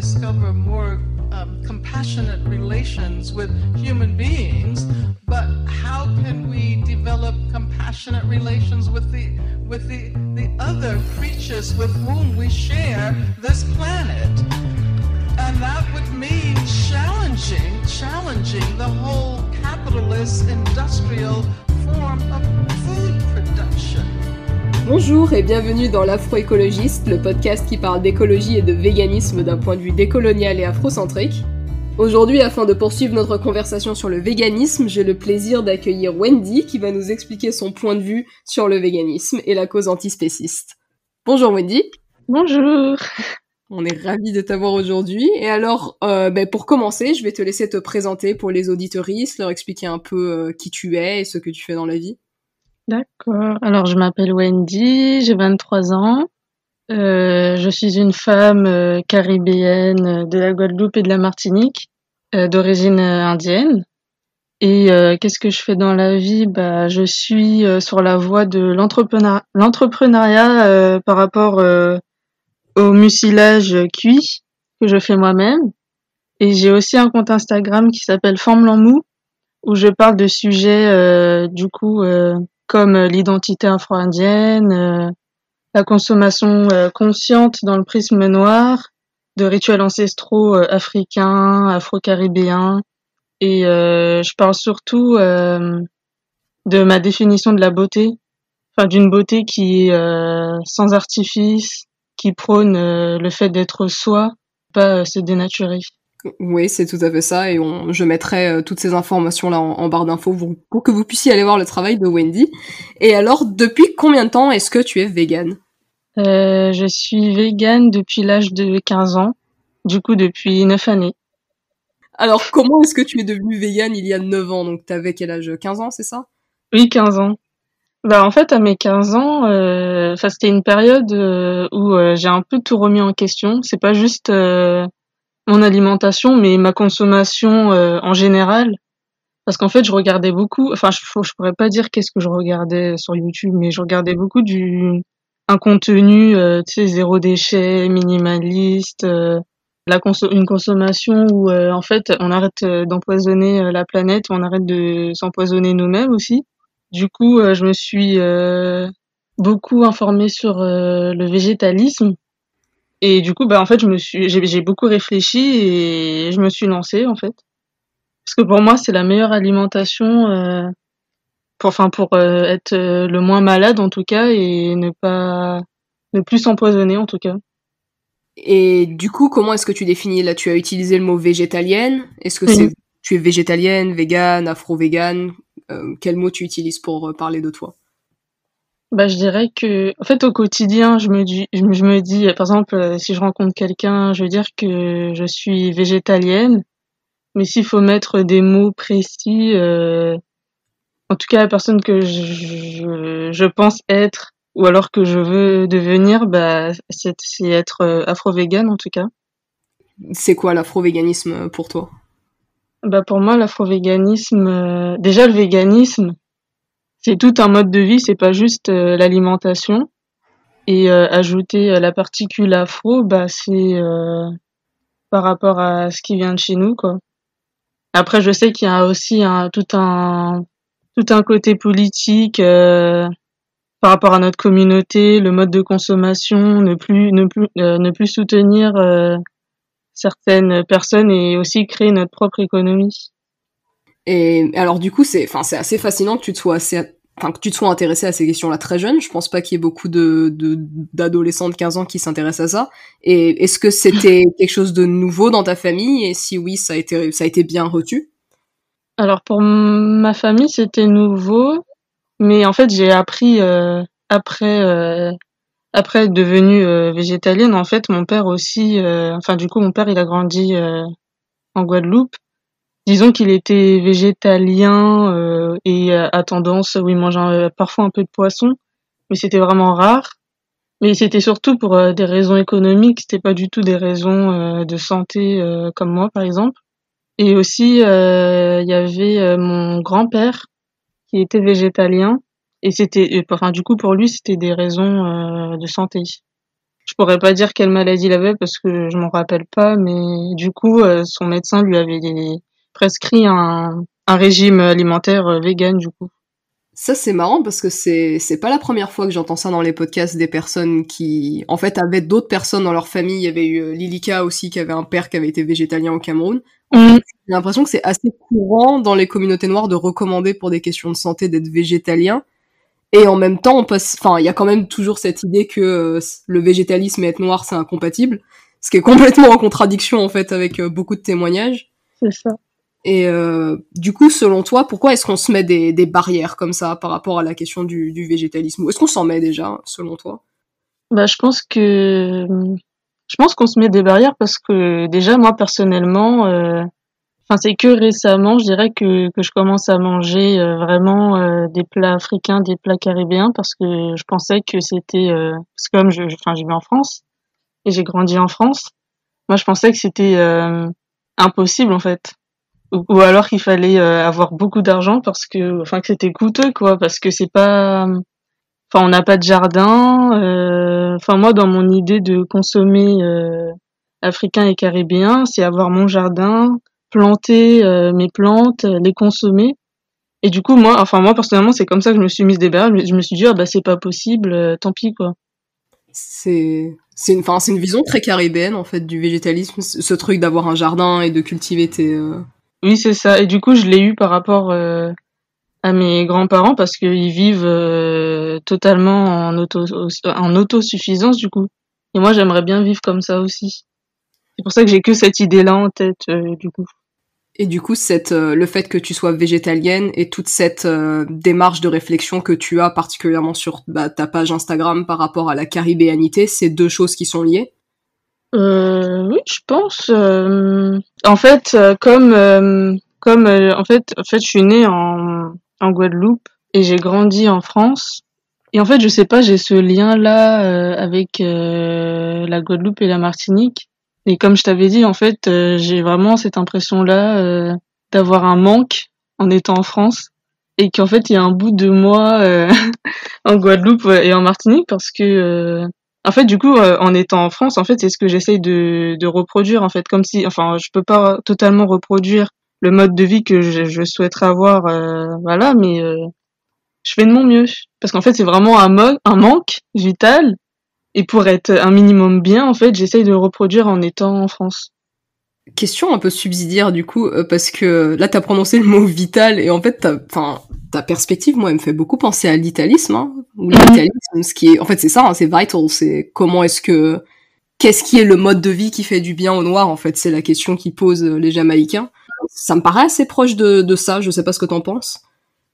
discover more um, compassionate relations with human beings, but how can we develop compassionate relations with the with the, the other creatures with whom we share this planet? And that would mean challenging, challenging the whole capitalist industrial form of food production. Bonjour et bienvenue dans l'Afroécologiste, le podcast qui parle d'écologie et de véganisme d'un point de vue décolonial et afrocentrique. Aujourd'hui, afin de poursuivre notre conversation sur le véganisme, j'ai le plaisir d'accueillir Wendy qui va nous expliquer son point de vue sur le véganisme et la cause antispéciste. Bonjour Wendy. Bonjour. On est ravis de t'avoir aujourd'hui. Et alors, euh, ben, pour commencer, je vais te laisser te présenter pour les auditoristes, leur expliquer un peu euh, qui tu es et ce que tu fais dans la vie. D'accord. Alors, je m'appelle Wendy, j'ai 23 ans. Euh, je suis une femme euh, caribéenne de la Guadeloupe et de la Martinique, euh, d'origine euh, indienne. Et euh, qu'est-ce que je fais dans la vie? Bah, je suis euh, sur la voie de l'entrepreneur- l'entrepreneuriat euh, par rapport euh, au mucilage cuit que je fais moi-même. Et j'ai aussi un compte Instagram qui s'appelle Forme Mou où je parle de sujets euh, du coup euh, comme l'identité afro-indienne, euh, la consommation euh, consciente dans le prisme noir, de rituels ancestraux euh, africains, afro-caribéens, et euh, je parle surtout euh, de ma définition de la beauté, enfin d'une beauté qui est euh, sans artifice, qui prône euh, le fait d'être soi, pas euh, se dénaturer. Oui, c'est tout à fait ça. Et on, je mettrai euh, toutes ces informations-là en, en barre d'infos pour, pour que vous puissiez aller voir le travail de Wendy. Et alors, depuis combien de temps est-ce que tu es vegan Euh, je suis végane depuis l'âge de 15 ans, du coup depuis 9 années. Alors, comment est-ce que tu es devenue vegan il y a 9 ans? Donc, t'avais quel âge? 15 ans, c'est ça? Oui, 15 ans. Bah en fait à mes 15 ans, euh, c'était une période euh, où euh, j'ai un peu tout remis en question. C'est pas juste mon alimentation, mais ma consommation euh, en général. Parce qu'en fait je regardais beaucoup. Enfin je, je pourrais pas dire qu'est-ce que je regardais sur YouTube, mais je regardais beaucoup du un contenu, euh, tu sais zéro déchet, minimaliste. euh, la une consommation où euh, en fait on arrête euh, d'empoisonner euh, la planète, on arrête de s'empoisonner nous-mêmes aussi. Du coup, je me suis beaucoup informée sur le végétalisme et du coup, bah en fait, je me suis, j'ai, j'ai beaucoup réfléchi et je me suis lancée en fait, parce que pour moi, c'est la meilleure alimentation, euh, pour, enfin, pour euh, être euh, le moins malade en tout cas et ne pas, ne plus s'empoisonner en tout cas. Et du coup, comment est-ce que tu définis Là, tu as utilisé le mot végétalienne? Est-ce que c'est tu es végétalienne, végane, afro-végane? Euh, Quel mot tu utilises pour parler de toi? Bah, je dirais que, en fait, au quotidien, je me dis, je me je me dis, par exemple, euh, si je rencontre quelqu'un, je veux dire que je suis végétalienne. Mais s'il faut mettre des mots précis, euh, en tout cas, la personne que je, je, je pense être, ou alors que je veux devenir, bah, c'est, c'est être euh, afro-végane, en tout cas. C'est quoi l'afro-véganisme pour toi? Bah, pour moi, l'afro-véganisme, euh, déjà, le véganisme, c'est tout un mode de vie, c'est pas juste euh, l'alimentation. Et euh, ajouter euh, la particule afro, bah c'est euh, par rapport à ce qui vient de chez nous, quoi. Après, je sais qu'il y a aussi un, tout un tout un côté politique euh, par rapport à notre communauté, le mode de consommation, ne plus ne plus ne plus soutenir certaines personnes et aussi créer notre propre économie. Et alors du coup, c'est enfin c'est assez fascinant que tu te sois assez enfin que tu te sois intéressé à ces questions-là très jeune. Je pense pas qu'il y ait beaucoup de de- d'adolescents de 15 ans qui s'intéressent à ça. Et est-ce que c'était quelque chose de nouveau dans ta famille? Et si oui, ça a été ça a été bien reçu? Alors pour ma famille, c'était nouveau, mais en fait, j'ai appris euh, après euh, après être devenue euh, végétalienne. En fait, mon père aussi, euh, enfin du coup, mon père, il a grandi euh, en Guadeloupe. Disons qu'il était végétalien euh, et euh, à tendance où il mangeait euh, parfois un peu de poisson, mais c'était vraiment rare. Mais c'était surtout pour des raisons économiques, c'était pas du tout des raisons de santé comme moi, par exemple. Et aussi, il y avait mon grand-père qui était végétalien. Et c'était, enfin, du coup, pour lui, c'était des raisons de santé. Je pourrais pas dire quelle maladie il avait parce que je m'en rappelle pas, mais du coup, son médecin lui avait prescrit un, un régime alimentaire vegan du coup. Ça c'est marrant parce que c'est c'est pas la première fois que j'entends ça dans les podcasts des personnes qui en fait avaient d'autres personnes dans leur famille. Il y avait eu Lilika aussi qui avait un père qui avait été végétalien au Cameroun. Mm. J'ai l'impression que c'est assez courant dans les communautés noires de recommander pour des questions de santé d'être végétalien. Et en même temps, on passe, enfin, il y a quand même toujours cette idée que euh, le végétalisme et être noir, c'est incompatible. Ce qui est complètement en contradiction, en fait, avec euh, beaucoup de témoignages. C'est ça. Et euh, du coup, selon toi, pourquoi est-ce qu'on se met des, des, barrières comme ça par rapport à la question du, du végétalisme? Est-ce qu'on s'en met déjà, selon toi? Bah, je pense que je pense qu'on se met des barrières parce que déjà moi personnellement, euh, enfin c'est que récemment, je dirais que que je commence à manger euh, vraiment euh, des plats africains, des plats caribéens parce que je pensais que c'était parce que comme je, enfin j'ai vu en France et j'ai grandi en France, moi je pensais que c'était impossible en fait ou, alors qu'il fallait euh, avoir beaucoup d'argent parce que enfin que c'était coûteux quoi parce que c'est pas enfin on n'a pas de jardin euh, enfin moi dans mon idée de consommer euh, africain et caribéen c'est avoir mon jardin planter mes plantes les consommer. Et du coup moi enfin moi personnellement c'est comme ça que je me suis mise des barres je me suis dit ah bah c'est pas possible tant pis quoi. C'est c'est une, c'est une vision très caribéenne en fait du végétalisme, ce truc d'avoir un jardin et de cultiver tes, oui, c'est ça. Et du coup, je l'ai eu par rapport euh, à mes grands-parents parce qu'ils vivent euh, totalement en, auto, en autosuffisance du coup. Et moi, j'aimerais bien vivre comme ça aussi. C'est pour ça que j'ai que cette idée-là en tête euh, du coup. Et du coup, cette, le fait que tu sois végétalienne et toute cette démarche de réflexion que tu as particulièrement sur bah, ta page Instagram par rapport à la caribéanité, c'est deux choses qui sont liées? Euh, oui, je pense. Euh, en fait, euh, comme euh, comme en fait, en fait, je suis née en en Guadeloupe et j'ai grandi en France. Et en fait, je sais pas, j'ai ce lien-là avec la Guadeloupe et la Martinique. Et comme je t'avais dit, en fait, j'ai vraiment cette impression-là d'avoir un manque en étant en France et qu'en fait, il y a un bout de moi en Guadeloupe et en Martinique parce que en fait, du coup, euh, en étant en France, en fait, c'est ce que j'essaye de, reproduire, en fait, comme si, enfin, je peux pas totalement reproduire le mode de vie que je, je souhaiterais avoir, euh, voilà, mais euh, je fais de mon mieux, parce qu'en fait, c'est vraiment un, un manque vital, et pour être un minimum bien, en fait, j'essaye de le reproduire en étant en France question un peu subsidiaire du coup euh, parce que là t'as prononcé le mot vital et en fait enfin ta perspective moi elle me fait beaucoup penser à l'italisme hein, ou l'italisme ce qui est en fait c'est ça hein, c'est vital c'est comment est-ce que qu'est-ce qui est le mode de vie qui fait du bien aux noirs en fait c'est la question qui posent les Jamaïcains. Ça me paraît assez proche de, de ça je sais pas ce que t'en penses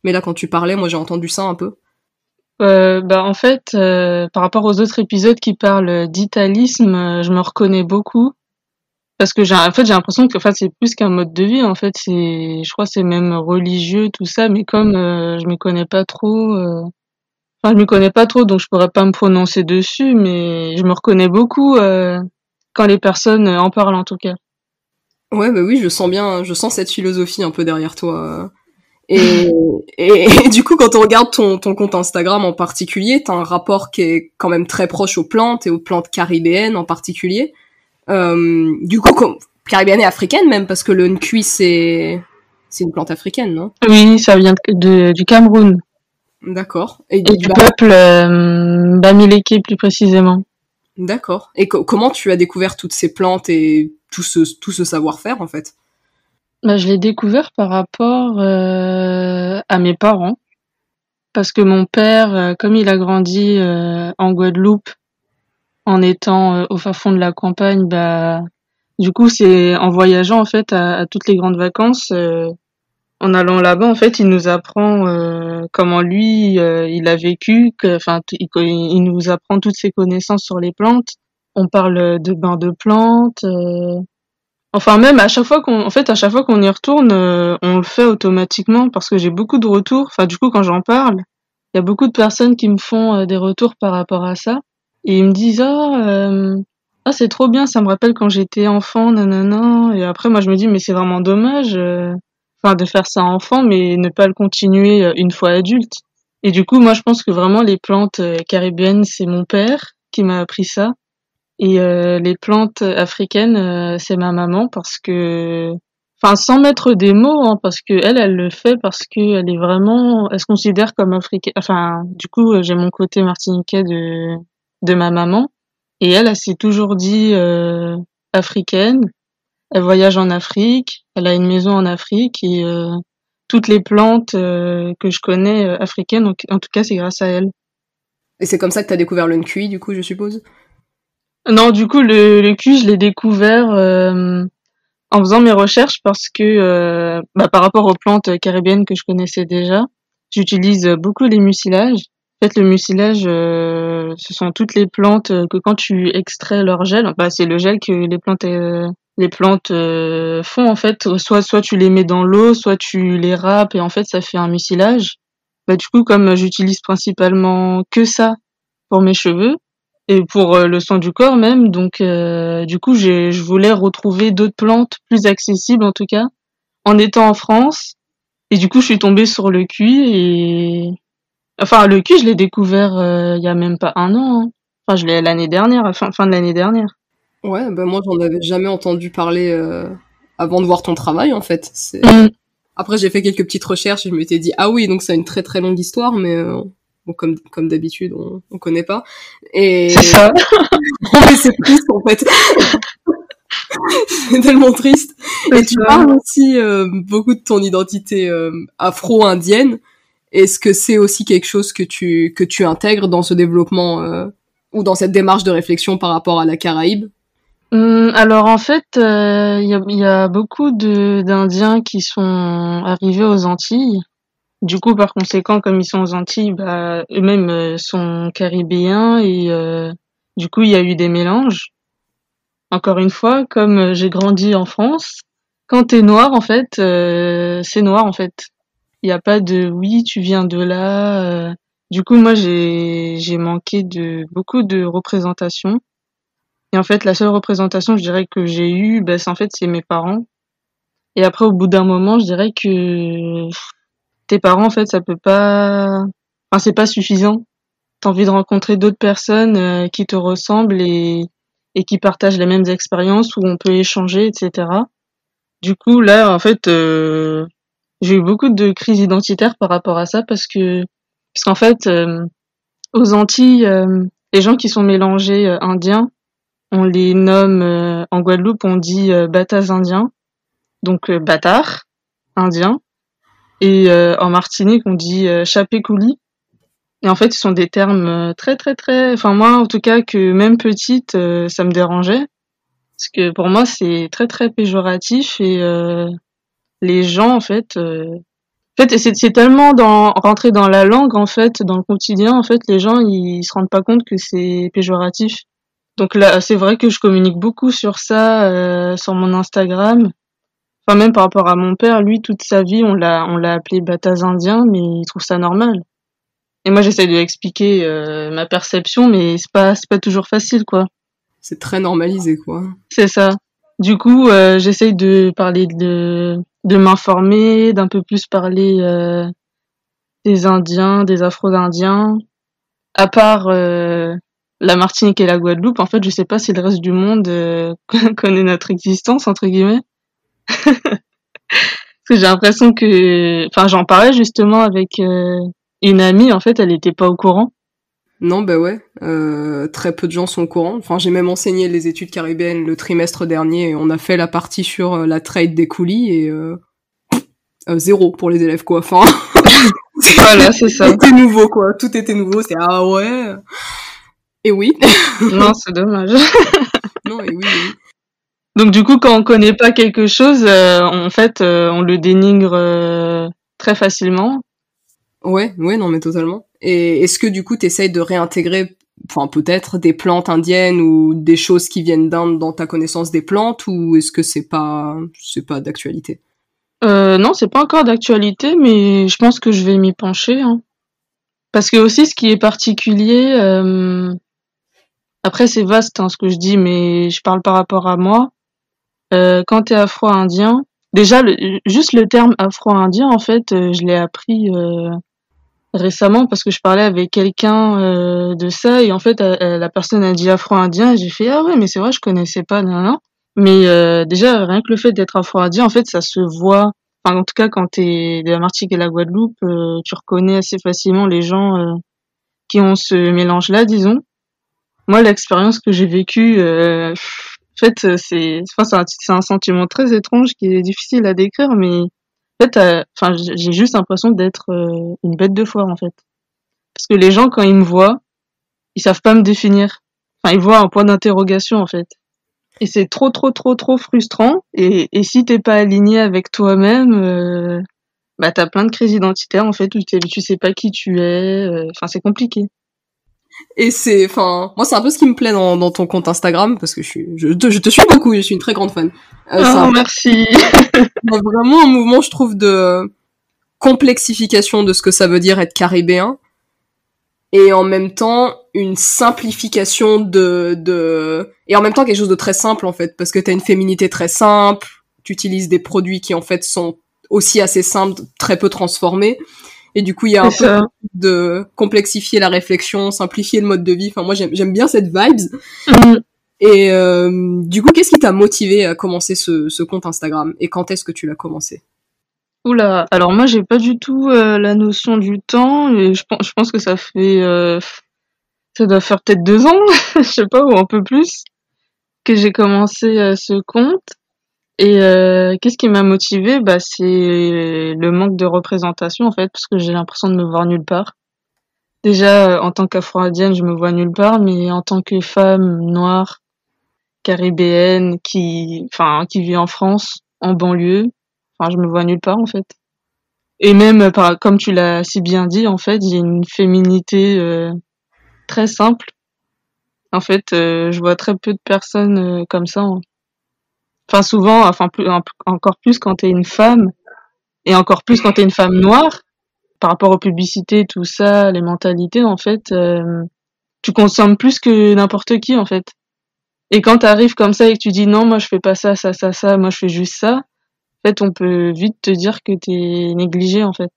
mais là quand tu parlais moi j'ai entendu ça un peu. Euh, bah en fait euh, par rapport aux autres épisodes qui parlent d'italisme je me reconnais beaucoup parce que j'ai en fait j'ai l'impression que fait c'est plus qu'un mode de vie en fait c'est je crois c'est même religieux tout ça mais comme euh, je m'y connais pas trop euh, enfin je m'y connais pas trop donc je pourrais pas me prononcer dessus mais je me reconnais beaucoup euh, quand les personnes en parlent en tout cas ouais bah oui je sens bien je sens cette philosophie un peu derrière toi et, et, et, du coup, quand on regarde ton, ton compte Instagram en particulier, t'as un rapport qui est quand même très proche aux plantes et aux plantes caribéennes en particulier. Euh, du coup, comme, caribéenne et africaine même, parce que le nkui, c'est, c'est une plante africaine, non? Oui, ça vient de, du Cameroun. D'accord. Et, du peuple euh, Bamileke plus précisément. D'accord. Et comment tu as découvert toutes ces plantes et tout ce, tout ce savoir-faire en fait? Bah, Je l'ai découvert par rapport euh, à mes parents. Parce que mon père, euh, comme il a grandi euh, en Guadeloupe en étant euh, au fin fond de la campagne, bah, du coup, c'est en voyageant en fait à, toutes les grandes vacances, euh, en allant là-bas, en fait, il nous apprend euh, comment lui, il a vécu, enfin, il, il, nous apprend toutes ses connaissances sur les plantes. On parle de bains de plantes. Enfin, même à chaque fois qu'on, en fait, à chaque fois qu'on y retourne, on le fait automatiquement parce que j'ai beaucoup de retours. Enfin, du coup, quand j'en parle, il y a beaucoup de personnes qui me font des retours par rapport à ça. Et ils me disent ah, ah c'est trop bien, ça me rappelle quand j'étais enfant, nanana. Et après moi je me dis mais c'est vraiment dommage, euh, enfin de faire ça enfant, mais ne pas le continuer euh, une fois adulte. Et du coup moi je pense que vraiment les plantes caribéennes c'est mon père qui m'a appris ça. Et les plantes africaines, c'est ma maman parce que enfin sans mettre des mots hein, parce que elle elle le fait parce que elle est vraiment elle se considère comme africaine enfin du coup j'ai mon côté martiniquais de de ma maman et elle elle s'est toujours dit euh, africaine. Elle voyage en Afrique elle a une maison en Afrique et euh, toutes les plantes euh, que je connais africaines donc en tout cas c'est grâce à elle. Et c'est comme ça que tu as découvert le nkui du coup je suppose? Non du coup le, le je l'ai découvert en faisant mes recherches parce que euh, bah, par rapport aux plantes caribéennes que je connaissais déjà, j'utilise beaucoup les mucilages. En fait, le mucilage, euh, ce sont toutes les plantes que quand tu extrais leur gel, bah, c'est le gel que les plantes euh, les plantes font en fait. Soit soit tu les mets dans l'eau, soit tu les râpes et en fait ça fait un mucilage. Bah, du coup, comme j'utilise principalement que ça pour mes cheveux, et pour euh, le sang du corps même. Donc, euh, du coup, je voulais retrouver d'autres plantes plus accessibles, en tout cas, en étant en France. Et du coup, je suis tombée sur le cuit et, enfin, le cuit, je l'ai découvert euh, il y a même pas un an. Hein. Enfin, je l'ai l'année dernière, fin, fin de l'année dernière. Ouais, ben moi, j'en avais jamais entendu parler avant de voir ton travail, en fait. Mm. Après, j'ai fait quelques petites recherches et je m'étais dit, ah oui, donc c'est une très très longue histoire, mais comme comme d'habitude, on, on connaît pas. Et c'est ça. c'est triste en fait. c'est tellement triste. Et tu parles aussi euh, beaucoup de ton identité euh, afro-indienne. Est-ce que c'est aussi quelque chose que tu que tu intègres dans ce développement euh, ou dans cette démarche de réflexion par rapport à la Caraïbe? Hum, alors en fait, il y a, y, a, beaucoup d'Indiens qui sont arrivés aux Antilles du coup, par conséquent, comme ils sont aux Antilles, bah, eux-mêmes euh, sont caribéens et euh, du coup, il y a eu des mélanges. Encore une fois, comme euh, j'ai grandi en France, quand t'es noir, en fait, c'est noir, en fait. Il n'y a pas de oui, tu viens de là. Du coup, moi, j'ai manqué de beaucoup de représentations. Et en fait, la seule représentation, je dirais que j'ai eue, bah, c'est en fait, c'est mes parents. Et après, au bout d'un moment, je dirais que tes parents, en fait, ça peut pas, enfin, c'est pas suffisant. T'as envie de rencontrer d'autres personnes euh, qui te ressemblent et, et qui partagent les mêmes expériences où on peut échanger, etc. Du coup, là, en fait, euh, j'ai eu beaucoup de crises identitaires par rapport à ça parce que, parce qu'en fait, euh, aux Antilles, les gens qui sont mélangés indiens, on les nomme en Guadeloupe, on dit batas indiens, donc bâtard indien. Et euh, en Martinique, on dit euh, chapé-coulis. Et en fait, ce sont des termes euh, très, très, très... Enfin, moi, en tout cas, que même petite, ça me dérangeait. Parce que pour moi, c'est très, très péjoratif. Et les gens, en fait... En fait, c'est tellement dans, rentré dans la langue, en fait, dans le quotidien, en fait, les gens, ils, se rendent pas compte que c'est péjoratif. Donc là, c'est vrai que je communique beaucoup sur ça, sur mon Instagram. Enfin, même par rapport à mon père, lui, toute sa vie, on l'a, on l'a appelé Bataz indien, mais il trouve ça normal. Et moi, j'essaie de lui expliquer euh, ma perception, mais c'est pas, c'est pas toujours facile, quoi. C'est très normalisé, quoi. C'est ça. Du coup, euh, j'essaye de parler de, de m'informer, d'un peu plus parler euh, des Indiens, des Afro-Indiens. À part euh, la Martinique et la Guadeloupe, en fait, je sais pas si le reste du monde euh, connaît notre existence, entre guillemets. Parce que j'ai l'impression que, enfin, j'en parlais justement avec euh, une amie. En fait, elle n'était pas au courant. Non, bah ouais, euh, très peu de gens sont au courant. Enfin, j'ai même enseigné les études caribéennes le trimestre dernier. Et on a fait la partie sur euh, la trade des coulis et euh, zéro pour les élèves quoi. Enfin, voilà, c'est ça. Tout était nouveau quoi. Tout était nouveau. C'est ah ouais. Et oui. non, c'est dommage. non, et oui, oui. Donc du coup, quand on connaît pas quelque chose, euh, en fait, euh, on le dénigre euh, très facilement. Ouais, ouais, non, mais totalement. Et est-ce que du coup, t'essayes de réintégrer, enfin peut-être des plantes indiennes ou des choses qui viennent d'Inde dans ta connaissance des plantes, ou est-ce que c'est pas, c'est pas d'actualité? Euh, Non, c'est pas encore d'actualité, mais je pense que je vais m'y pencher. Hein. Parce que aussi, ce qui est particulier, après c'est vaste hein, ce que je dis, mais je parle par rapport à moi. Euh, quand tu es afro-indien, déjà juste le terme afro-indien en fait, euh, je l'ai appris euh, récemment parce que je parlais avec quelqu'un euh, de ça et en fait la personne a dit afro-indien et j'ai fait ah ouais mais c'est vrai je connaissais pas non non mais euh, déjà rien que le fait d'être afro-indien en fait ça se voit. Enfin en tout cas quand t'es de la Martinique et la Guadeloupe euh, tu reconnais assez facilement les gens euh, qui ont ce mélange là disons. Moi l'expérience que j'ai vécue en fait c'est enfin c'est un, un sentiment très étrange qui est difficile à décrire mais en fait, euh, enfin, j'ai juste l'impression d'être euh, une bête de foire en fait. Parce que les gens, quand ils me voient, ils savent pas me définir. Enfin, ils voient un point d'interrogation en fait. Et c'est trop, trop, trop, trop frustrant. Et, si t'es pas aligné avec toi-même, euh, bah t'as plein de crises identitaires en fait où tu sais pas qui tu es. Euh, enfin, c'est compliqué. Et c'est, enfin, moi c'est un peu ce qui me plaît dans, dans ton compte Instagram parce que je suis, je te, je te suis beaucoup, je suis une très grande fan. Euh, oh, merci. vraiment un mouvement, je trouve, de complexification de ce que ça veut dire être caribéen et en même temps une simplification de, de et en même temps quelque chose de très simple en fait parce que t'as une féminité très simple, tu utilises des produits qui en fait sont aussi assez simples, très peu transformés et du coup, il y a un peu de complexifier la réflexion, simplifier le mode de vie. Enfin, moi, j'aime bien cette vibes. Mm. Et euh, du coup, qu'est-ce qui t'a motivé à commencer ce, ce compte Instagram? Et quand est-ce que tu l'as commencé? Oula, alors moi, j'ai pas du tout euh, la notion du temps. Et je, pense, je pense que ça fait... Euh, ça doit faire peut-être deux ans, je sais pas, ou un peu plus, que j'ai commencé euh, ce compte. Et euh, qu'est-ce qui m'a motivée? Bah, C'est le manque de représentation, en fait, parce que j'ai l'impression de me voir nulle part. Déjà, en tant qu'afro-indienne, je me vois nulle part, mais en tant que femme noire, caribéenne, qui, enfin, qui vit en France, en banlieue, enfin, je me vois nulle part, en fait. Et même, par, comme tu l'as si bien dit, en fait, j'ai une féminité euh, très simple. En fait, euh, je vois très peu de personnes comme ça. Hein enfin souvent, enfin plus, encore plus quand t'es une femme et encore plus quand t'es une femme noire, par rapport aux publicités, tout ça, les mentalités, en fait, euh, tu consommes plus que n'importe qui, en fait. Et quand t'arrives comme ça et que tu dis non, moi je fais pas ça, ça, ça, ça, moi je fais juste ça, en fait, on peut vite te dire que t'es négligé, en fait.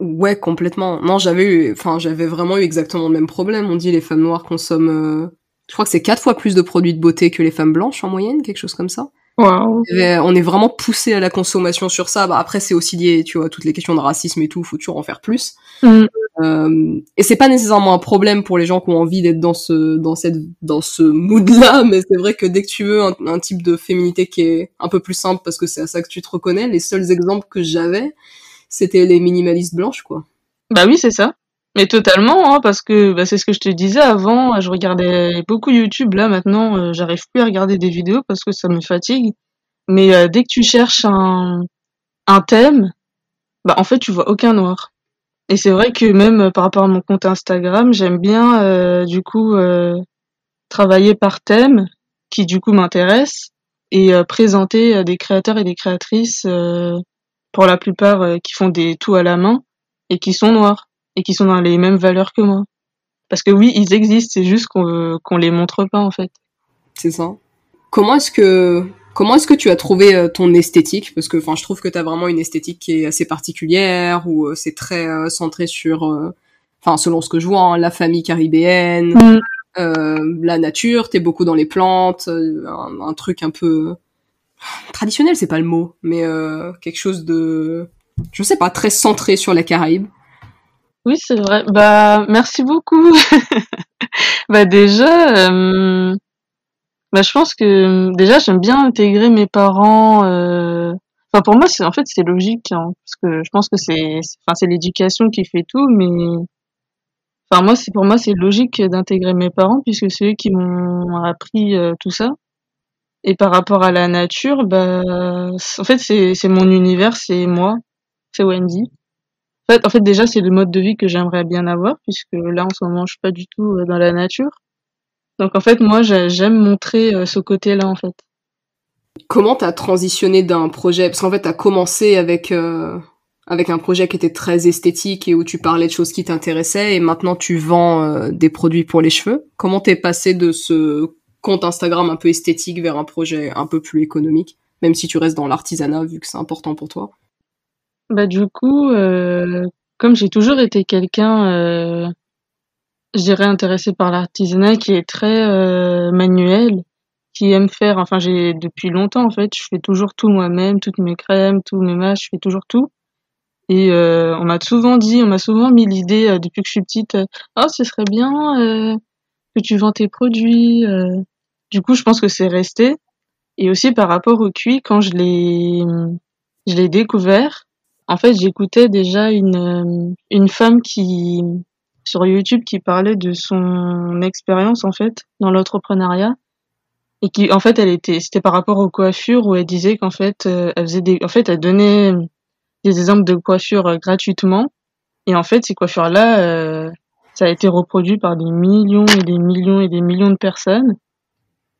Ouais, complètement. Non, j'avais eu, enfin, j'avais vraiment eu exactement le même problème. On dit les femmes noires consomment euh, je crois que c'est quatre fois plus de produits de beauté que les femmes blanches en moyenne, quelque chose comme ça. Wow. on est vraiment poussé à la consommation sur ça. Bah, après, c'est aussi lié, tu vois, toutes les questions de racisme et tout, faut toujours en faire plus. Mm. Euh, et c'est pas nécessairement un problème pour les gens qui ont envie d'être dans ce, dans cette, dans ce mood-là, mais c'est vrai que dès que tu veux un, un, type de féminité qui est un peu plus simple parce que c'est à ça que tu te reconnais, les seuls exemples que j'avais, c'était les minimalistes blanches, quoi. Bah oui, c'est ça. Mais totalement, hein, parce que bah, c'est ce que je te disais avant, je regardais beaucoup YouTube, là maintenant euh, j'arrive plus à regarder des vidéos parce que ça me fatigue. Mais euh, dès que tu cherches un, un thème, bah en fait tu vois aucun noir. Et c'est vrai que même euh, par rapport à mon compte Instagram, j'aime bien du coup travailler par thème qui du coup m'intéresse et présenter des créateurs et des créatrices pour la plupart qui font des tout à la main et qui sont noirs et qui sont dans les mêmes valeurs que moi. Parce que oui, ils existent, c'est juste qu'on qu'on les montre pas en fait. C'est ça. Comment est-ce que comment est-ce que tu as trouvé euh, ton esthétique? Parce que enfin, je trouve que tu as vraiment une esthétique qui est assez particulière où euh, c'est très euh, centré sur enfin selon ce que je vois, hein, la famille caribéenne, mm. la nature, t'es beaucoup dans les plantes, un, un, truc un peu traditionnel, c'est pas le mot, mais quelque chose de je sais pas, très centré sur la Caraïbe. Oui, c'est vrai. Bah, merci beaucoup. bah déjà, euh, bah je pense que déjà j'aime bien intégrer mes parents. Euh... Enfin pour moi, c'est en fait c'est logique hein, parce que je pense que c'est, enfin c'est l'éducation qui fait tout, mais enfin moi c'est pour moi c'est logique d'intégrer mes parents puisque c'est eux qui m'ont appris euh, tout ça. Et par rapport à la nature, bah en fait c'est c'est mon univers, c'est moi, c'est Wendy. En fait, déjà, c'est le mode de vie que j'aimerais bien avoir, puisque là, en ce moment, je pas du tout euh, dans la nature. Donc, en fait, moi, j'aime montrer euh, ce côté-là, en fait. Comment t'as transitionné d'un projet? Parce qu'en fait, t'as commencé avec euh, avec un projet qui était très esthétique et où tu parlais de choses qui t'intéressaient, et maintenant tu vends des produits pour les cheveux. Comment t'es passé de ce compte Instagram un peu esthétique vers un projet un peu plus économique, même si tu restes dans l'artisanat vu que c'est important pour toi? Bah du coup, euh, comme j'ai toujours été quelqu'un, euh, je dirais intéressé par l'artisanat, qui est très euh, manuel, qui aime faire, enfin j'ai depuis longtemps en fait, je fais toujours tout moi-même, toutes mes crèmes, tous mes masques, je fais toujours tout. Et euh, on m'a souvent dit, on m'a souvent mis l'idée euh, depuis que je suis petite, oh ce serait bien que tu vends tes produits. Du coup, je pense que c'est resté. Et aussi par rapport au cuit, quand je l'ai, je l'ai découvert, en fait, j'écoutais déjà une une femme qui sur YouTube qui parlait de son expérience en fait dans l'entrepreneuriat et qui en fait elle était c'était par rapport aux coiffures où elle disait qu'en fait elle faisait des en fait elle donnait des exemples de coiffures euh, gratuitement. Et en fait, ces coiffures-là, euh, ça a été reproduit par des millions et des millions et des millions de personnes.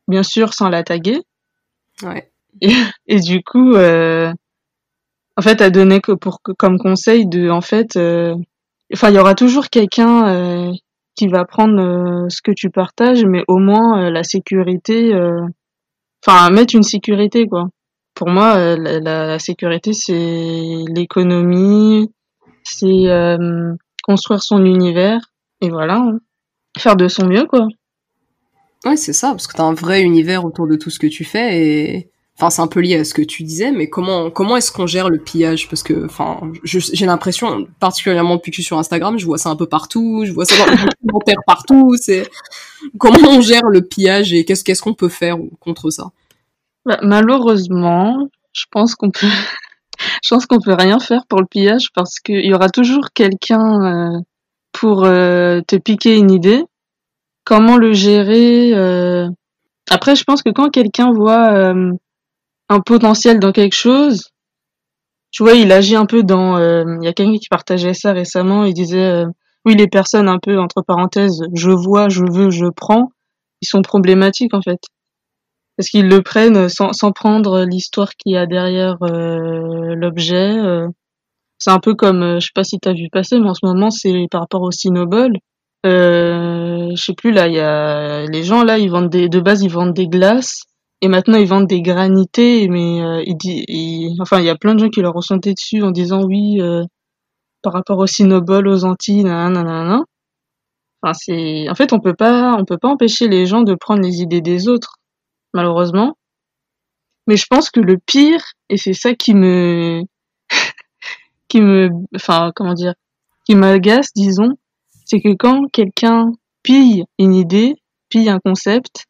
Bien sûr, sans la taguer. Ouais. Et, et du coup, euh, en fait, que pour comme conseil de, en fait, euh, enfin, il y aura toujours quelqu'un euh, qui va prendre euh, ce que tu partages, mais au moins la sécurité, enfin, mettre une sécurité quoi pour moi, la, sécurité, c'est l'économie, c'est construire son univers, et voilà, hein. faire de son mieux, quoi. Ouais, c'est ça, parce que t'as un vrai univers autour de tout ce que tu fais, et enfin, c'est un peu lié à ce que tu disais, mais comment comment est-ce qu'on gère le pillage? Parce que, enfin, j'ai l'impression, particulièrement depuis que je suis sur Instagram, je vois ça un peu partout, je vois ça dans les commentaires partout. C'est comment on gère le pillage et qu'est-ce qu'est-ce qu'on peut faire contre ça? Bah, malheureusement, je pense qu'on peut, je pense qu'on peut rien faire pour le pillage parce qu'il y aura toujours quelqu'un euh, pour euh, te piquer une idée. Comment le gérer euh... Après, je pense que quand quelqu'un voit un potentiel dans quelque chose, tu vois, il agit un peu dans. Euh, il y a quelqu'un qui partageait ça récemment. Il disait, oui, les personnes un peu entre parenthèses, je vois, je veux, je prends, ils sont problématiques en fait parce qu'ils le prennent sans, sans prendre l'histoire qu'il y a derrière euh, l'objet. Euh. C'est un peu comme, euh, je sais pas si tu as vu passer, mais en ce moment c'est par rapport au Cinobol. Euh, je sais plus là, il y a les gens là, ils vendent des, de base ils vendent des glaces et maintenant ils vendent des granités, mais euh, ils, enfin il y a plein de gens qui leur ont sauté dessus en disant oui par rapport au Cinobol aux Antilles, nanana. Enfin c'est, en fait on peut pas, on peut pas empêcher les gens de prendre les idées des autres malheureusement. Mais je pense que le pire, et c'est ça qui me, qui me, enfin, comment dire, qui m'agace, disons, c'est que quand quelqu'un pille une idée, pille un concept,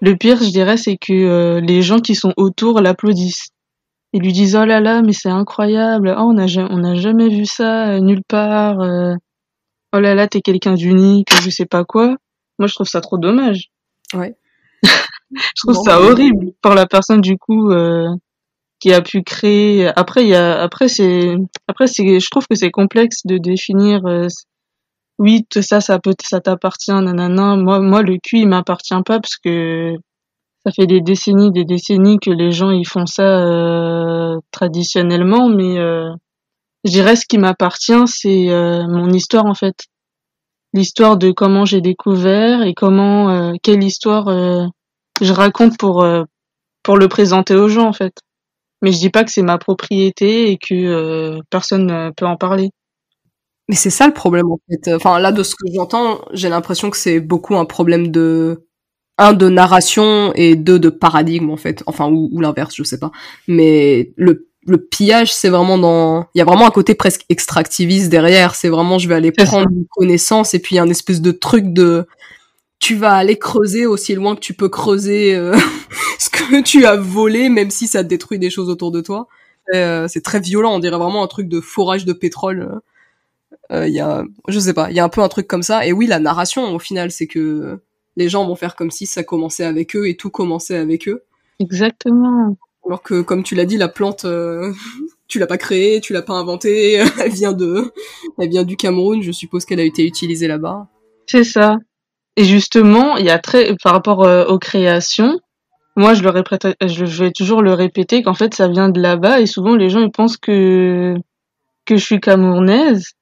le pire, je dirais, c'est que euh, les gens qui sont autour l'applaudissent. Ils lui disent, oh là là, mais c'est incroyable, oh, on n'a on a jamais vu ça euh, nulle part, euh, oh là là, t'es quelqu'un d'unique, je sais pas quoi. Moi, je trouve ça trop dommage. Ouais je trouve ça horrible pour la personne du coup euh, qui a pu créer après il y a après c'est après c'est je trouve que c'est complexe de définir euh, oui ça ça peut ça t'appartient nanana moi moi le cul il m'appartient pas parce que ça fait des décennies des décennies que les gens ils font ça euh, traditionnellement mais euh, je dirais ce qui m'appartient c'est euh, mon histoire en fait l'histoire de comment j'ai découvert et comment euh, quelle histoire je raconte pour pour le présenter aux gens en fait. Mais je dis pas que c'est ma propriété et que personne ne peut en parler. Mais c'est ça le problème en fait. Enfin là de ce que j'entends, j'ai l'impression que c'est beaucoup un problème de un de narration et deux de paradigme en fait. Enfin ou, ou l'inverse, je sais pas. Mais le le pillage, c'est vraiment dans, il y a vraiment un côté presque extractiviste derrière. C'est vraiment, je vais aller prendre une connaissance et puis il y a un espèce de truc de, tu vas aller creuser aussi loin que tu peux creuser euh, ce que tu as volé, même si ça détruit des choses autour de toi. Euh, c'est très violent, on dirait vraiment un truc de forage de pétrole. Il euh, y a, je sais pas, il y a un peu un truc comme ça. Et oui, la narration, au final, c'est que les gens vont faire comme si ça commençait avec eux et tout commençait avec eux. Exactement. Alors que, comme tu l'as dit, la plante, euh, tu l'as pas créée, tu l'as pas inventée, elle vient de, elle vient du Cameroun. Je suppose qu'elle a été utilisée là-bas. C'est ça. Et justement, il y a très, par rapport euh, aux créations, moi je le répète, je vais toujours le répéter qu'en fait ça vient de là-bas et souvent les gens ils pensent que que je suis camerounaise,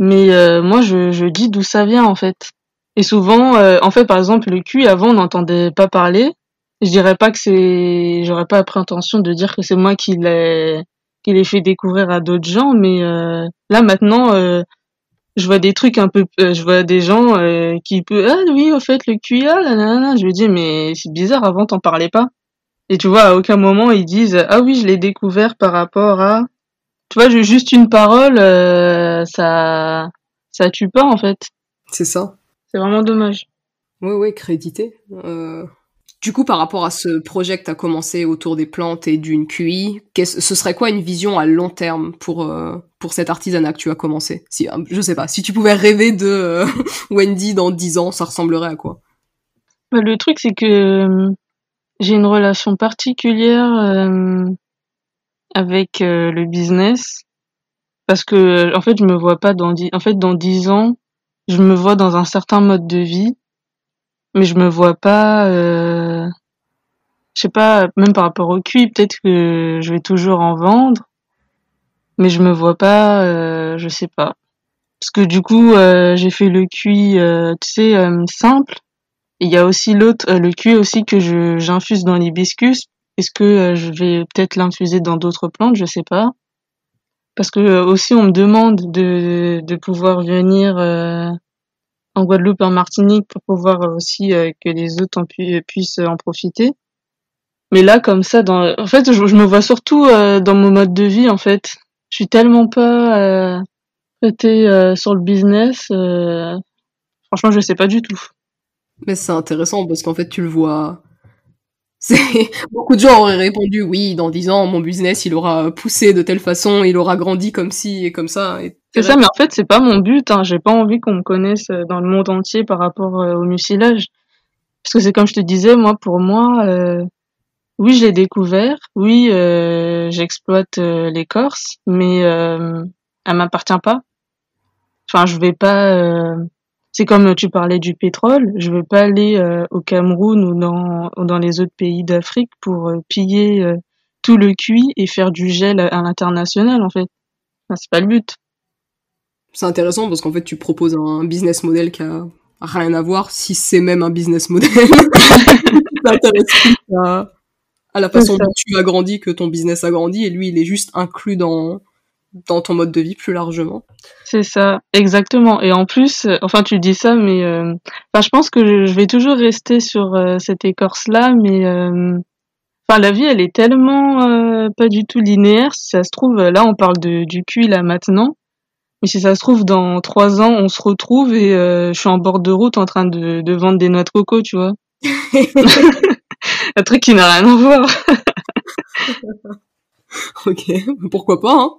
mais euh, moi je, je dis d'où ça vient en fait. Et souvent, euh, en fait par exemple le cul avant on n'entendait pas parler. Je dirais pas que c'est, j'aurais pas pris intention de dire que c'est moi qui l'ai qui les fait découvrir à d'autres gens. Mais euh, là maintenant, euh, je vois des trucs un peu, euh, je vois des gens qui peuvent, ah oui, au fait le QI, ah, là, là, là. je me dis mais c'est bizarre, avant t'en parlais pas. Et tu vois, à aucun moment ils disent ah oui, je l'ai découvert par rapport à, tu vois, juste une parole, ça, ça tue pas en fait. C'est ça. C'est vraiment dommage. Oui, oui, crédité. Euh... Du coup, par rapport à ce projet que tu as commencé autour des plantes et d'une QI, ce serait quoi une vision à long terme pour, euh, pour cet artisanat que tu as commencé? Si, euh, Je sais pas, si tu pouvais rêver de euh, Wendy dans 10 ans, ça ressemblerait à quoi? Bah, Le truc, c'est que j'ai une relation particulière avec le business. Parce que en fait, je me vois pas dans 10, en fait, dans 10 ans, je me vois dans un certain mode de vie mais je me vois pas euh, je sais pas même par rapport au cuit peut-être que je vais toujours en vendre mais je me vois pas euh, je sais pas. Parce que du coup euh, j'ai fait le cuit euh, tu sais euh, simple. Il y a aussi l'autre le cuit aussi que je j'infuse dans l'hibiscus est-ce que je vais peut-être l'infuser dans d'autres plantes? Je sais pas parce que aussi on me demande de de pouvoir venir en Guadeloupe en Martinique pour pouvoir aussi euh, que les autres en puissent en profiter. Mais là, comme ça, en fait, je, me vois surtout euh, dans mon mode de vie, en fait. Je suis tellement pas euh, euh sur le business. franchement, je sais pas du tout. Mais c'est intéressant parce qu'en fait, tu le vois. Beaucoup de gens auraient répondu oui, dans dix ans, mon business, il aura poussé de telle façon, il aura grandi comme ci et comme ça. Et c'est ça, mais en fait, c'est pas mon but. Hein. J'ai pas envie qu'on me connaisse euh, dans le monde entier par rapport euh, au mucilage. Parce que c'est comme je te disais, moi, pour moi, euh, oui, je l'ai découvert. Oui, euh, j'exploite l'écorce, mais elle m'appartient pas. Enfin, je vais pas. C'est comme tu parlais du pétrole. Je veux pas aller au Cameroun ou dans, ou dans les autres pays d'Afrique pour piller tout le cuit et faire du gel à, l'international, en fait. Enfin, c'est pas le but. C'est intéressant parce qu'en fait, tu proposes un business model qui a rien à voir, si c'est même un business model. ça intéresse à, à la façon dont tu as grandi que ton business a grandi et lui, il est juste inclus dans dans ton mode de vie plus largement. C'est ça, exactement. Et en plus, euh, enfin tu dis ça, mais euh, enfin je pense que je, vais toujours rester sur euh, cette écorce-là, mais enfin la vie elle est tellement pas du tout linéaire. Si ça se trouve, là on parle de, du cul là maintenant, mais si ça se trouve, dans trois ans, on se retrouve et je suis en bord de route en train de, de vendre des noix de coco, tu vois. Un truc qui n'a rien à voir. ok, pourquoi pas, hein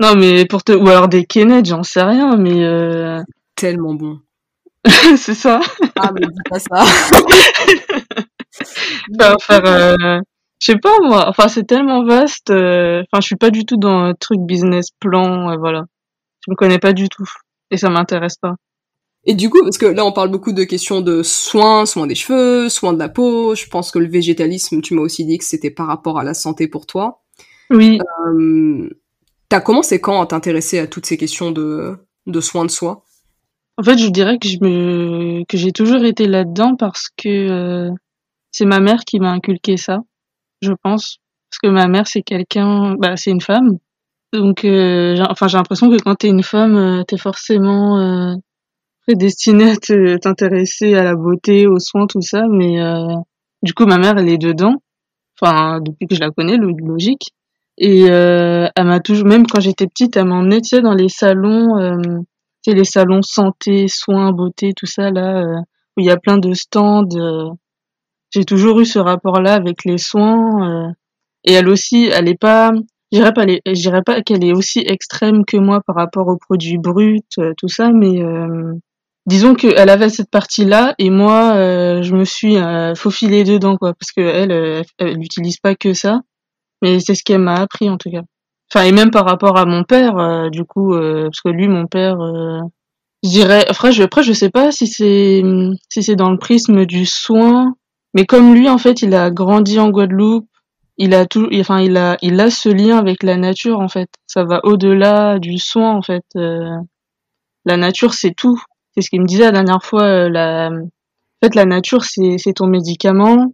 Non, mais pour te... Ou alors des Kenneth, j'en sais rien, mais... Euh... Tellement bon. c'est ça. Ah, mais dis pas ça. Bah, faire... Euh... Je sais pas, moi. Enfin, c'est tellement vaste. Euh, enfin, je suis pas du tout dans un truc business plan, voilà je me connais pas du tout et ça m'intéresse pas. Et du coup, parce que là on parle beaucoup de questions de soins, soins des cheveux, soins de la peau. Je pense que le végétalisme, tu m'as aussi dit que c'était par rapport à la santé pour toi. Oui. Euh, T'as commencé quand à t'intéresser à toutes ces questions de, de soins de soi? En fait, je dirais que je me que j'ai toujours été là-dedans parce que euh, c'est ma mère qui m'a inculqué ça, je pense. Parce que ma mère, c'est quelqu'un, bah, c'est une femme donc, euh, j'ai, enfin, j'ai l'impression que quand t'es une femme, euh, t'es forcément euh, prédestinée à t'intéresser à la beauté, aux soins, tout ça. Mais euh, du coup, ma mère, elle est dedans. Enfin, depuis que je la connais, logique. Et elle m'a toujours, même quand j'étais petite, elle m'emmenait, tu sais, dans les salons, tu sais, les salons santé, soins, beauté, tout ça là, où il y a plein de stands. j'ai toujours eu ce rapport-là avec les soins. et elle aussi, elle est pas je dirais pas, je dirais pas qu'elle est aussi extrême que moi par rapport aux produits bruts, euh, tout ça, mais euh, disons qu'elle avait cette partie-là et moi, euh, je me suis euh, faufilée dedans, quoi, parce que elle, elle n'utilise pas que ça, mais c'est ce qu'elle m'a appris en tout cas. Enfin, et même par rapport à mon père, du coup, parce que lui, mon père, je dirais, après, je, après, je sais pas si c'est si c'est dans le prisme du soin, mais comme lui, en fait, il a grandi en Guadeloupe il a tout, enfin il a, il a ce lien avec la nature en fait. Ça va au-delà du soin en fait. Euh, la nature c'est tout. C'est ce qu'il me disait la dernière fois. Euh, la, en fait la nature c'est, c'est ton médicament,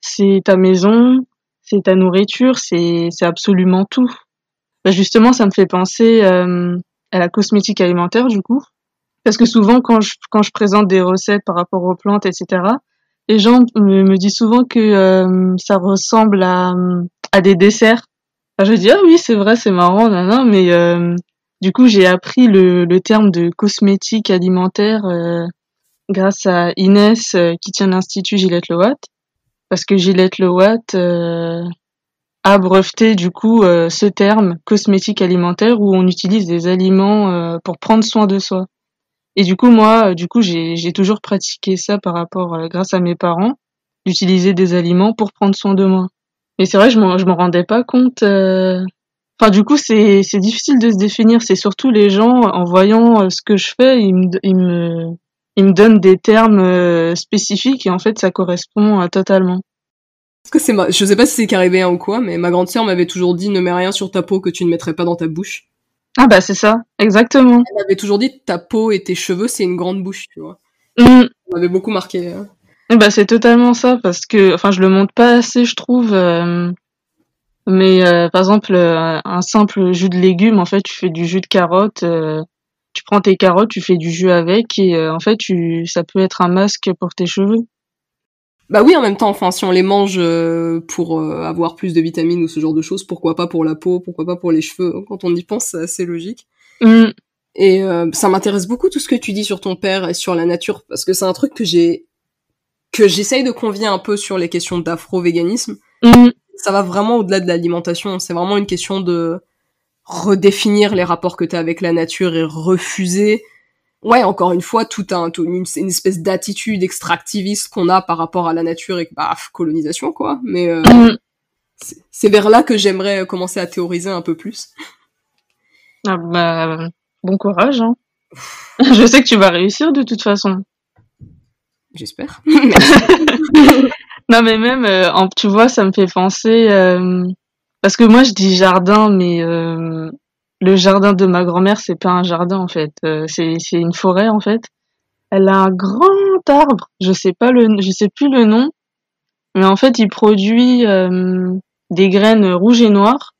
c'est ta maison, c'est ta nourriture, c'est absolument tout. Bah, justement, ça me fait penser euh, à la cosmétique alimentaire du coup, parce que souvent quand je quand je présente des recettes par rapport aux plantes, etc. Les gens me, me disent souvent que euh, ça ressemble à à des desserts. Je dis ah oui c'est vrai c'est marrant non non mais euh, du coup j'ai appris le le terme de cosmétique alimentaire euh, grâce à Inès qui tient l'institut Gillette Lowatt parce que Gillette Lowatt a breveté du coup euh, ce terme cosmétique alimentaire où on utilise des aliments euh, pour prendre soin de soi. Et du coup moi, euh, du coup j'ai toujours pratiqué ça par rapport grâce à mes parents d'utiliser des aliments pour prendre soin de moi. Et c'est vrai je m'en je m'en rendais pas compte Enfin, du coup, c'est difficile de se définir. C'est surtout les gens, en voyant ce que je fais, ils me, ils me donnent des termes spécifiques et en fait, ça correspond totalement. Parce que c'est ma... Je sais pas si c'est caribéen ou quoi, mais ma grande sœur m'avait toujours dit ne mets rien sur ta peau que tu ne mettrais pas dans ta bouche. Ah bah c'est ça, exactement. Elle m'avait toujours dit ta peau et tes cheveux c'est une grande bouche, tu vois. Mm. Ça m'avait beaucoup marqué. Hein. Bah c'est totalement ça parce que, enfin je le montre pas assez je trouve. Euh... Mais euh, par exemple euh, un simple jus de légumes, en fait tu fais du jus de carotte. Euh, tu prends tes carottes, tu fais du jus avec et en fait tu, ça peut être un masque pour tes cheveux. Bah oui, en même temps, enfin, si on les mange euh, pour euh, avoir plus de vitamines ou ce genre de choses, pourquoi pas pour la peau, pourquoi pas pour les cheveux Quand on y pense, c'est assez logique. Mm. Et euh, ça m'intéresse beaucoup tout ce que tu dis sur ton père et sur la nature, parce que c'est un truc que j'ai que j'essaye de convier un peu sur les questions d'afro-véganisme. Mm. Ça va vraiment au-delà de l'alimentation. C'est vraiment une question de redéfinir les rapports que tu as avec la nature et refuser ouais, encore une fois, tout un, une, espèce d'attitude extractiviste qu'on a par rapport à la nature et bah, colonisation, quoi. Mais euh, mm. c'est vers là que j'aimerais commencer à théoriser un peu plus. Ah bah, bon courage. Hein. Je sais que tu vas réussir de toute façon. J'espère. non mais même, euh, tu vois, ça me fait penser... Euh, parce que moi je dis jardin, mais euh, le jardin de ma grand-mère, c'est pas un jardin en fait, euh, c'est c'est une forêt en fait. Elle a un grand arbre, je sais pas le, je sais plus le nom, mais en fait il produit euh, des graines rouges et noires.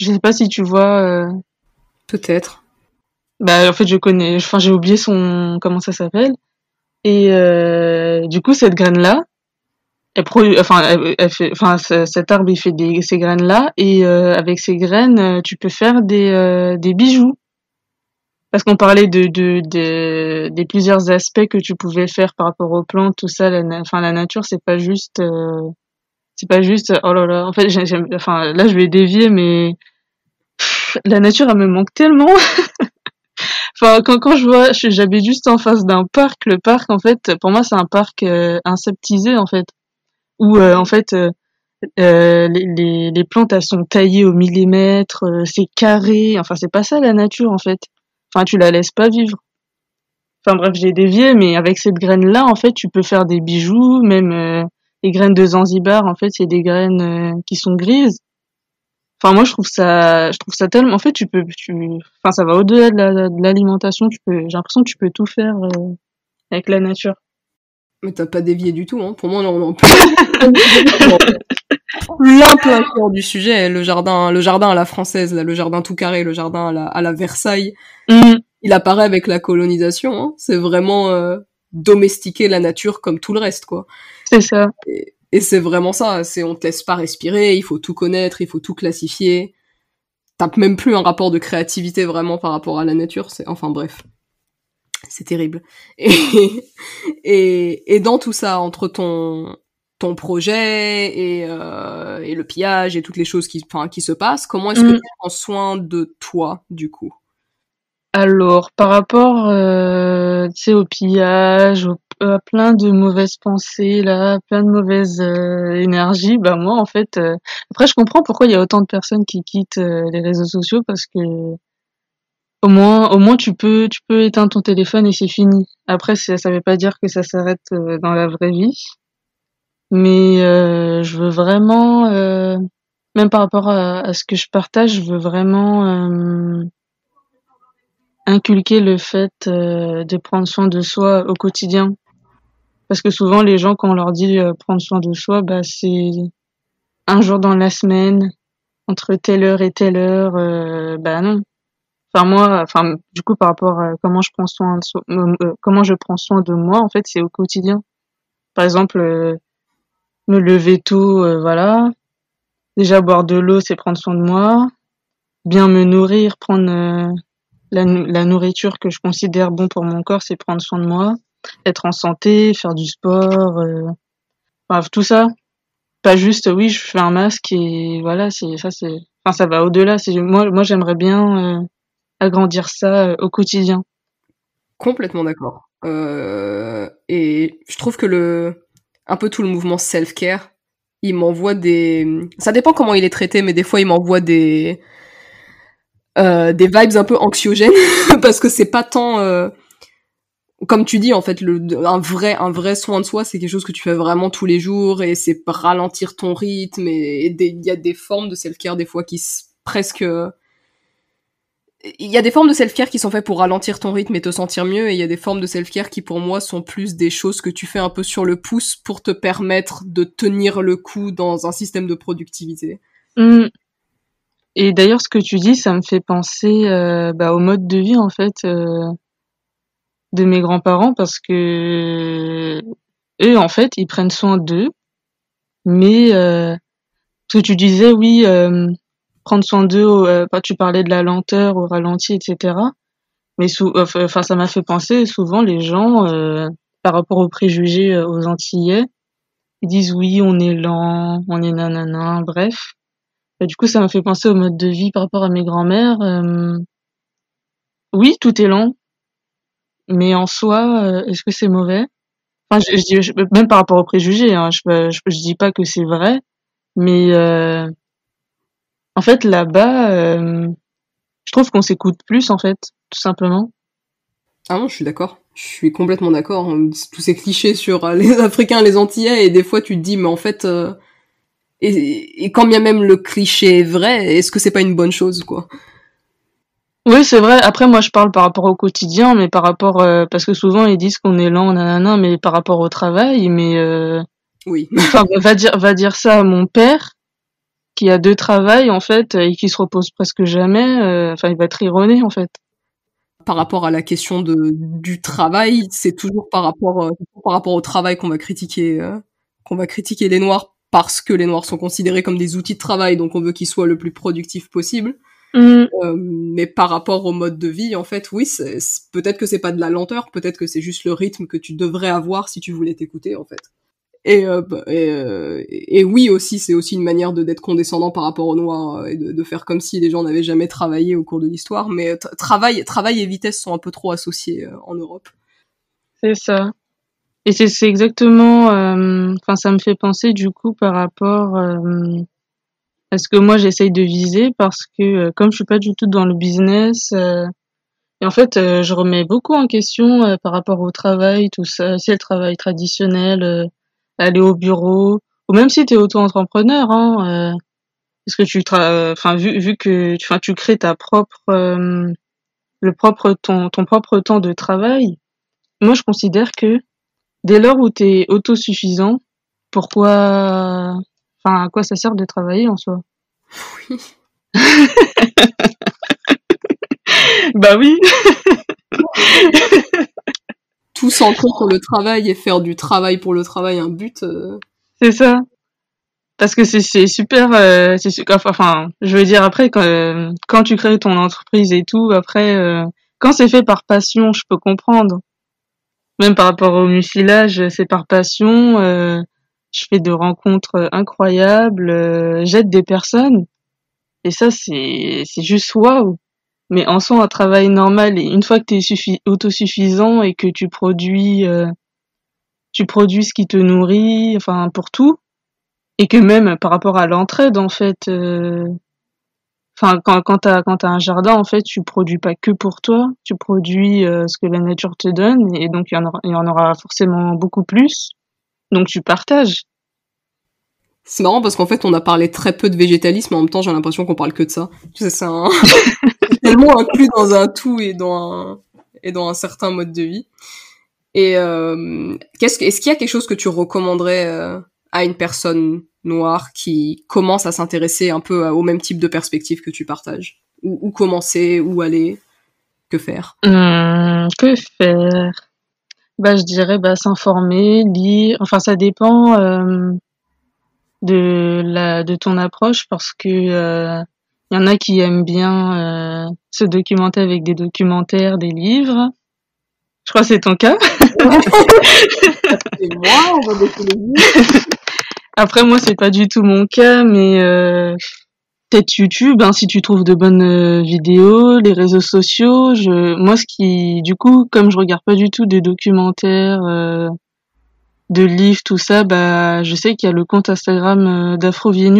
Je sais pas si tu vois. Peut-être. Bah en fait je connais, enfin j'ai oublié son comment ça s'appelle. Et du coup cette graine là, elle produit, enfin, elle, fait, enfin, cet arbre il fait des, ces graines là et euh, avec ces graines euh, tu peux faire des, euh, des bijoux. Parce qu'on parlait de, de, de, des plusieurs aspects que tu pouvais faire par rapport aux plantes, tout ça. La, enfin, la nature, c'est pas juste, c'est pas juste. Oh là là. En fait, j'aime, enfin, là, je vais dévier, mais la nature, elle me manque tellement. enfin, quand, quand je vois, j'habite juste en face d'un parc. Le parc, en fait, pour moi, c'est un parc inseptisé, en fait où euh, en fait euh, euh, les, les, les, plantes elles sont taillées au millimètre, c'est carré. Enfin c'est pas ça la nature en fait. Enfin tu la laisses pas vivre. Enfin bref j'ai dévié, mais avec cette graine là en fait tu peux faire des bijoux, même les graines de Zanzibar en fait c'est des graines qui sont grises. Enfin moi je trouve ça, je trouve ça tellement. En fait tu peux, tu, enfin ça va au-delà de l'alimentation. tu peux, j'ai l'impression que tu peux tout faire avec la nature. Mais t'as pas dévié du tout, hein. Pour moi, on en plein, plein cœur du sujet. Le jardin, le jardin à la française, là, le jardin tout carré, le jardin à la, à la Versailles. Mm. Il apparaît avec la colonisation. Hein. C'est vraiment euh, domestiquer la nature comme tout le reste, quoi. C'est ça. Et, et c'est vraiment ça. C'est on te laisse pas respirer. Il faut tout connaître. Il faut tout classifier. T'as même plus un rapport de créativité vraiment par rapport à la nature. C'est enfin bref c'est terrible. Et, et, et, dans tout ça, entre ton ton projet et, euh, et le pillage et toutes les choses qui, se passent, comment est-ce que mm. tu prends soin de toi, du coup? Alors, par rapport, euh, au pillage, à plein de mauvaises pensées, là, plein de mauvaises euh, énergies, bah moi, en fait, après, je comprends pourquoi il y a autant de personnes qui quittent les réseaux sociaux parce que au moins, au moins tu peux, tu peux éteindre ton téléphone et c'est fini. Après, ça, ça veut pas dire que ça s'arrête dans la vraie vie, mais euh, je veux vraiment, euh, même par rapport à, ce que je partage, je veux vraiment euh, inculquer le fait euh, de prendre soin de soi au quotidien. Parce que souvent, les gens, quand on leur dit prendre soin de soi, bah c'est un jour dans la semaine, entre telle heure et telle heure, euh, bah non. Enfin moi, enfin du coup par rapport à comment je prends soin de euh, euh, comment je prends soin de moi, en fait c'est au quotidien. Par exemple, me lever tôt, voilà. Déjà boire de l'eau, c'est prendre soin de moi. Bien me nourrir, prendre la, la, nourriture que je considère bon pour mon corps, c'est prendre soin de moi. Être en santé, faire du sport, enfin tout ça pas juste oui je fais un masque et voilà c'est ça c'est enfin ça va au-delà c'est moi j'aimerais bien euh, agrandir ça euh, au quotidien complètement d'accord euh, et je trouve que le un peu tout le mouvement self care il m'envoie des ça dépend comment il est traité mais des fois il m'envoie des des vibes un peu anxiogènes parce que c'est pas tant comme tu dis en fait un vrai un vrai soin de soi c'est quelque chose que tu fais vraiment tous les jours et c'est ralentir ton rythme et il y a des formes de self-care des fois qui presque il y a des formes de self-care qui sont faites pour ralentir ton rythme et te sentir mieux et il y a des formes de self-care qui pour moi sont plus des choses que tu fais un peu sur le pouce pour te permettre de tenir le coup dans un système de productivité. Mmh. Et d'ailleurs ce que tu dis ça me fait penser euh, bah, au mode de vie en fait euh de mes grands-parents parce que eux en fait ils prennent soin d'eux mais euh, ce que tu disais oui prendre soin d'eux euh, tu parlais de la lenteur au ralenti etc mais sous, enfin ça m'a fait penser souvent les gens euh, par rapport aux préjugés euh, aux antillais ils disent oui on est lent on est nanana bref. Et du coup ça m'a fait penser au mode de vie par rapport à mes grands-mères oui tout est lent mais en soi, euh, est-ce que c'est mauvais? Enfin, je, je, même par rapport aux préjugés, hein, je, je, je dis pas que c'est vrai, mais euh, en fait là-bas, euh, je trouve qu'on s'écoute plus en fait, tout simplement. Ah non, je suis d'accord. Je suis complètement d'accord. Tous ces clichés sur les Africains, les Antillais, et des fois tu te dis, mais en fait, et, et quand bien même le cliché est vrai, est-ce que c'est pas une bonne chose, quoi? Oui, c'est vrai. Après, moi, je parle par rapport au quotidien, mais par rapport, euh, parce que souvent ils disent qu'on est lent, nanana, mais par rapport au travail, mais euh, oui. enfin, va dire, va dire ça à mon père, qui a deux travails en fait et qui se repose presque jamais. Euh, enfin, il va être ironé en fait. Par rapport à la question de du travail, c'est toujours par rapport par rapport au travail qu'on va critiquer qu'on va critiquer les noirs parce que les noirs sont considérés comme des outils de travail, donc on veut qu'ils soient le plus productifs possible. Mmh. Euh, mais par rapport au mode de vie, en fait, oui, peut-être que c'est pas de la lenteur, peut-être que c'est juste le rythme que tu devrais avoir si tu voulais t'écouter, en fait. Et, euh, bah, et, euh, et, oui aussi, c'est aussi une manière de d'être condescendant par rapport aux noirs et de, faire comme si les gens n'avaient jamais travaillé au cours de l'histoire. Mais travail, travail et vitesse sont un peu trop associés en Europe. C'est ça. Et c'est, exactement. Enfin, ça me fait penser du coup par rapport est-ce que moi j'essaye de viser parce que euh, comme je suis pas du tout dans le business euh, et en fait euh, je remets beaucoup en question par rapport au travail tout ça c'est le travail traditionnel aller au bureau ou même si tu es auto-entrepreneur hein est-ce que tu enfin vu vu que tu enfin tu crées ta propre le propre ton ton propre temps de travail moi je considère que dès lors où tu es autosuffisant pourquoi Enfin, à quoi ça sert de travailler en soi? Oui. bah oui. Tout centré pour le travail et faire du travail pour le travail un but. Euh. C'est ça. Parce que c'est super, euh, enfin, je veux dire après quand, euh, quand tu crées ton entreprise et tout, après euh, quand c'est fait par passion, je peux comprendre. Même par rapport au mucilage, c'est par passion. Je fais de rencontres incroyables, j'aide des personnes. Et ça, c'est, c'est juste waouh. Mais en soi, un travail normal, et une fois que tu es autosuffisant et que tu produis, euh, tu produis ce qui te nourrit, enfin, pour tout, et que même par rapport à l'entraide, en fait, enfin, quand, quand t'as, quand t'as un jardin, en fait, tu produis pas que pour toi, tu produis ce que la nature te donne, et donc il il y en aura forcément beaucoup plus. Donc tu partages. C'est marrant parce qu'en fait, on a parlé très peu de végétalisme, en même temps, j'ai l'impression qu'on parle que de ça. C'est tellement inclus dans un tout et dans un, et dans un certain mode de vie. Et euh, qu'est-ce est-ce qu'il y a quelque chose que tu recommanderais euh, à une personne noirs qui commencent à s'intéresser un peu au même type de perspective que tu partages? Où, commencer Où aller Que faire? Hum, Que faire? Bah, je dirais bah, s'informer, lire. Enfin, ça dépend euh, de la de ton approche parce que euh, il y en a qui aiment bien euh, se documenter avec des documentaires, des livres. Je crois que c'est ton cas. moi, on va Après, moi, c'est pas du tout mon cas, mais euh, peut-être YouTube, hein, si tu trouves de bonnes euh, vidéos, les réseaux sociaux. Je, moi, ce qui, du coup, comme je regarde pas du tout des documentaires, euh, de livres, tout ça, bah, je sais qu'il y a le compte Instagram euh, d'Afrovie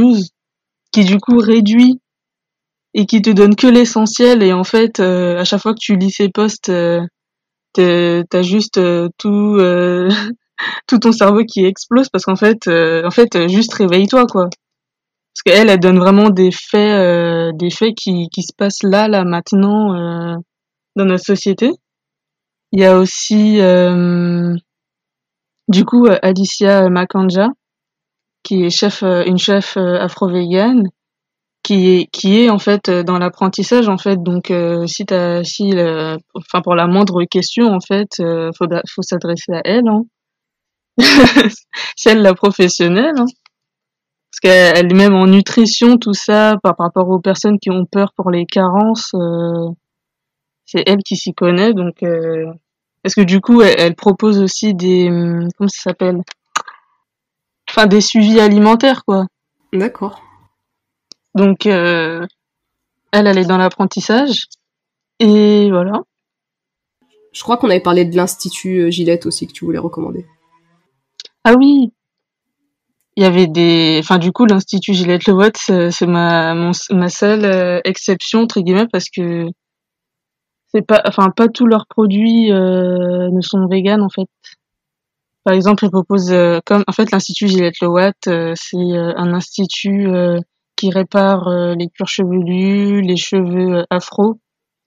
qui du coup réduit et qui te donne que l'essentiel et en fait, à chaque fois que tu lis ses posts, t'as juste tout tout ton cerveau qui explose parce qu'en fait, euh, en fait, juste réveille-toi quoi. Parce qu'elle, elle donne vraiment des faits, euh, des faits qui, qui se passent là, là, maintenant, euh, dans notre société. Il y a aussi, du coup, Alicia Makanja, qui est chef, une chef afro-végane, qui est, qui est en fait dans l'apprentissage en fait. Donc, si t'as, si, enfin pour la moindre question en fait, faut, faut s'adresser à elle. Hein celle la professionnelle. Hein. Parce qu'elle même en nutrition, tout ça, par, rapport aux personnes qui ont peur pour les carences, euh, c'est elle qui s'y connaît. Donc, euh, est-ce que du coup, elle, propose aussi des, hum, comment ça s'appelle? Enfin, des suivis alimentaires, quoi. D'accord. Donc, euh, elle, elle est dans l'apprentissage. Et voilà. Je crois qu'on avait parlé de l'Institut Gillette aussi que tu voulais recommander. Ah oui! Il y avait des, enfin, du coup, l'Institut Gillette Lewatt, c'est ma, ma seule euh, exception, entre guillemets, parce que c'est pas, enfin, pas tous leurs produits euh, ne sont véganes, en fait. Par exemple, ils proposent, euh, comme, en fait, l'Institut Gillette Lewatt, c'est un institut qui répare les cuirs chevelus, les cheveux afro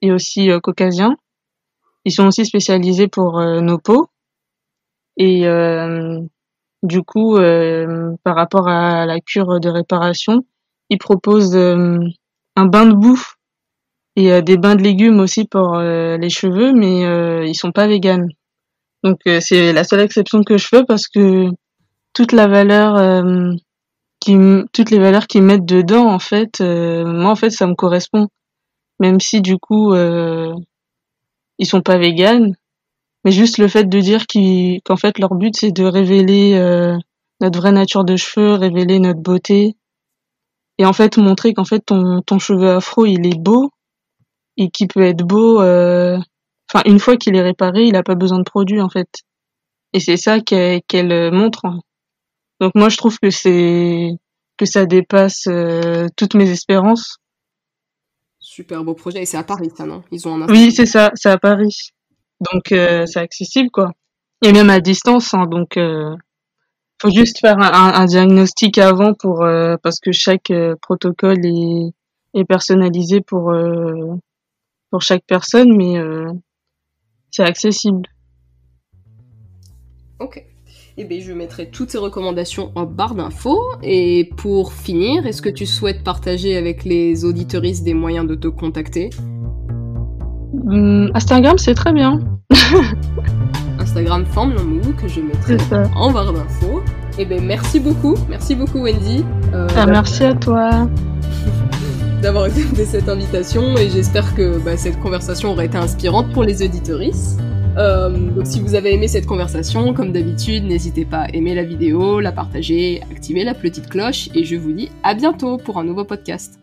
et aussi caucasiens. Ils sont aussi spécialisés pour nos peaux. Et du coup, euh, par rapport à la cure de réparation, ils proposent euh, un bain de boue et euh, des bains de légumes aussi pour les cheveux, mais ils sont pas véganes. Donc c'est la seule exception que je fais parce que toute la valeur qui toutes les valeurs qu'ils mettent dedans en fait moi en fait ça me correspond. Même si du coup ils sont pas véganes. Mais juste le fait de dire qu'en fait leur but c'est de révéler euh, notre vraie nature de cheveux, révéler notre beauté. Et en fait montrer qu'en fait ton, ton cheveu afro il est beau et qu'il peut être beau euh, enfin une fois qu'il est réparé il a pas besoin de produits en fait. Et c'est ça qu'elle montre. Donc moi je trouve que c'est que ça dépasse euh, toutes mes espérances. Super beau projet. Et c'est à Paris ça non? Ils ont un oui c'est ça. C'est à Paris. Donc euh, c'est accessible quoi. Et même à distance, hein, donc euh, faut juste faire un, un diagnostic avant pour euh, parce que chaque euh, protocole est, est personnalisé pour pour chaque personne, mais c'est accessible. Ok. Eh bien, je mettrai toutes ces recommandations en barre d'infos. Et pour finir, est-ce que tu souhaites partager avec les auditeuristes des moyens de te contacter? Hmm, Instagram, c'est très bien. Instagram Forme Mou que je mettrai en barre d'infos. Et eh ben merci beaucoup, merci beaucoup Wendy. Euh, ah, merci à toi d'avoir accepté cette invitation et j'espère que bah, cette conversation aura été inspirante pour les auditoristes. Euh, donc si vous avez aimé cette conversation, comme d'habitude, n'hésitez pas à aimer la vidéo, la partager, activer la petite cloche et je vous dis à bientôt pour un nouveau podcast.